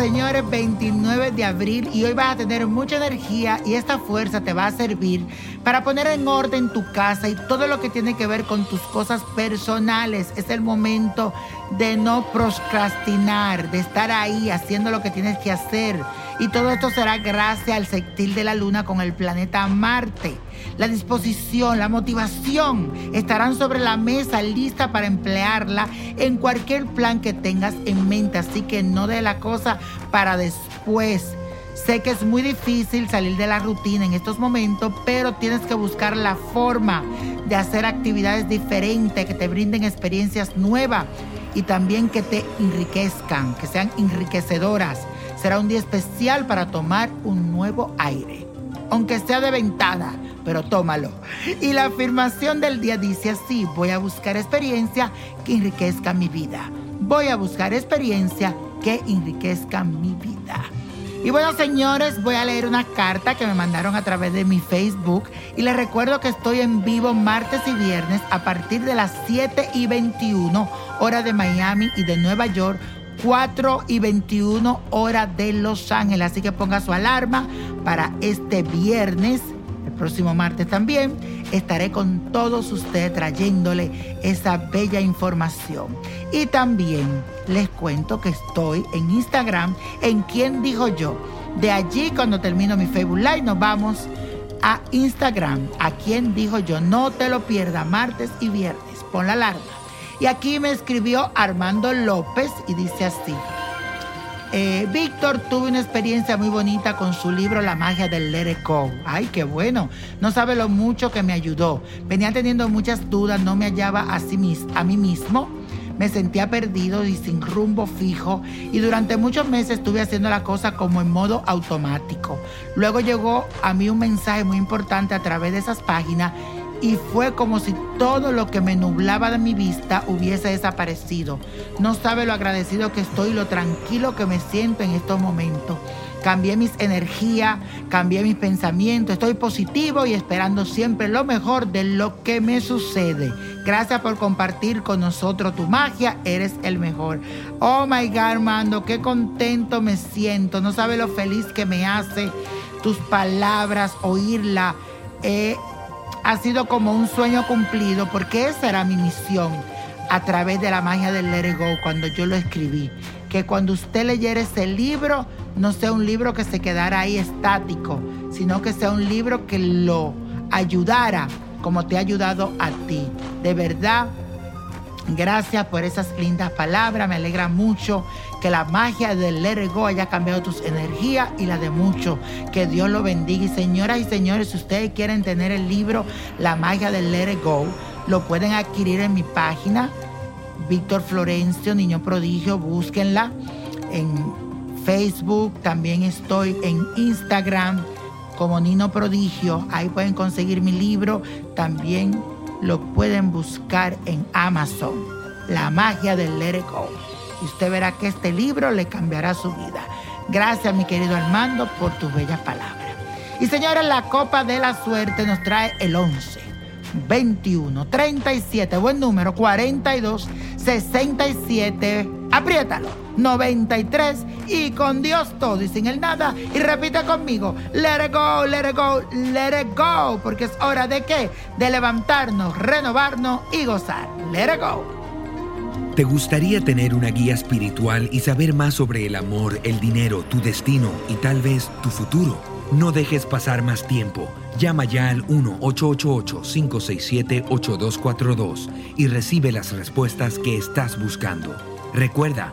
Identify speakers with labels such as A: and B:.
A: Señores, 29 de abril. Y hoy vas a tener mucha energía y esta fuerza te va a servir para poner en orden tu casa y todo lo que tiene que ver con tus cosas personales. Es el momento de no procrastinar, de estar ahí haciendo lo que tienes que hacer. Y todo esto será gracias al sextil de la luna con el planeta Marte. La disposición, la motivación estarán sobre la mesa lista para emplearla en cualquier plan que tengas en mente. Así que no de la cosa para después. Sé que es muy difícil salir de la rutina en estos momentos, pero tienes que buscar la forma de hacer actividades diferentes que te brinden experiencias nuevas y también que te enriquezcan, que sean enriquecedoras. Será un día especial para tomar un nuevo aire, aunque sea de ventana, pero tómalo. Y la afirmación del día dice así, voy a buscar experiencia que enriquezca mi vida. Voy a buscar experiencia que enriquezca mi vida. Y bueno, señores, voy a leer una carta que me mandaron a través de mi Facebook. Y les recuerdo que estoy en vivo martes y viernes a partir de las 7 y 21 hora de Miami y de Nueva York. 4 y 21 hora de Los Ángeles. Así que ponga su alarma para este viernes. El próximo martes también estaré con todos ustedes trayéndole esa bella información. Y también les cuento que estoy en Instagram, en quien dijo yo. De allí, cuando termino mi Facebook Live, nos vamos a Instagram, a quien dijo yo. No te lo pierdas, martes y viernes. Pon la alarma. Y aquí me escribió Armando López y dice así. Eh, Víctor tuve una experiencia muy bonita con su libro La magia del Let. Ay, qué bueno. No sabe lo mucho que me ayudó. Venía teniendo muchas dudas, no me hallaba a, sí mis- a mí mismo. Me sentía perdido y sin rumbo fijo y durante muchos meses estuve haciendo la cosa como en modo automático. Luego llegó a mí un mensaje muy importante a través de esas páginas y fue como si todo lo que me nublaba de mi vista hubiese desaparecido. No sabe lo agradecido que estoy, lo tranquilo que me siento en estos momentos. Cambié mis energías, cambié mis pensamientos, estoy positivo y esperando siempre lo mejor de lo que me sucede. Gracias por compartir con nosotros tu magia, eres el mejor. Oh my God, Armando, qué contento me siento. No sabe lo feliz que me hace tus palabras, oírla. Eh, ha sido como un sueño cumplido porque esa era mi misión a través de la magia del Let It Go cuando yo lo escribí. que cuando usted leyera ese libro, no sea un libro que se quedara ahí estático, sino que sea un libro que lo ayudara como te ha ayudado a ti. De verdad, gracias por esas lindas palabras. Me alegra mucho que la magia del Let It Go haya cambiado tus energías y la de muchos. Que Dios lo bendiga. Y señoras y señores, si ustedes quieren tener el libro La magia del Let It Go, lo pueden adquirir en mi página. Víctor Florencio, Niño Prodigio, búsquenla en Facebook, también estoy en Instagram como Nino Prodigio, ahí pueden conseguir mi libro, también lo pueden buscar en Amazon, La magia del Let It Go. Y usted verá que este libro le cambiará su vida. Gracias, mi querido Armando, por tus bellas palabras. Y señores, la Copa de la Suerte nos trae el 11, 21, 37, buen número, 42, 67, apriétalo, 93 y con Dios todo y sin el nada. Y repite conmigo, let it go, let it go, let it go, porque es hora de qué? De levantarnos, renovarnos y gozar. Let it go.
B: ¿Te gustaría tener una guía espiritual y saber más sobre el amor, el dinero, tu destino y tal vez tu futuro? No dejes pasar más tiempo. Llama ya al 1-888-567-8242 y recibe las respuestas que estás buscando. Recuerda,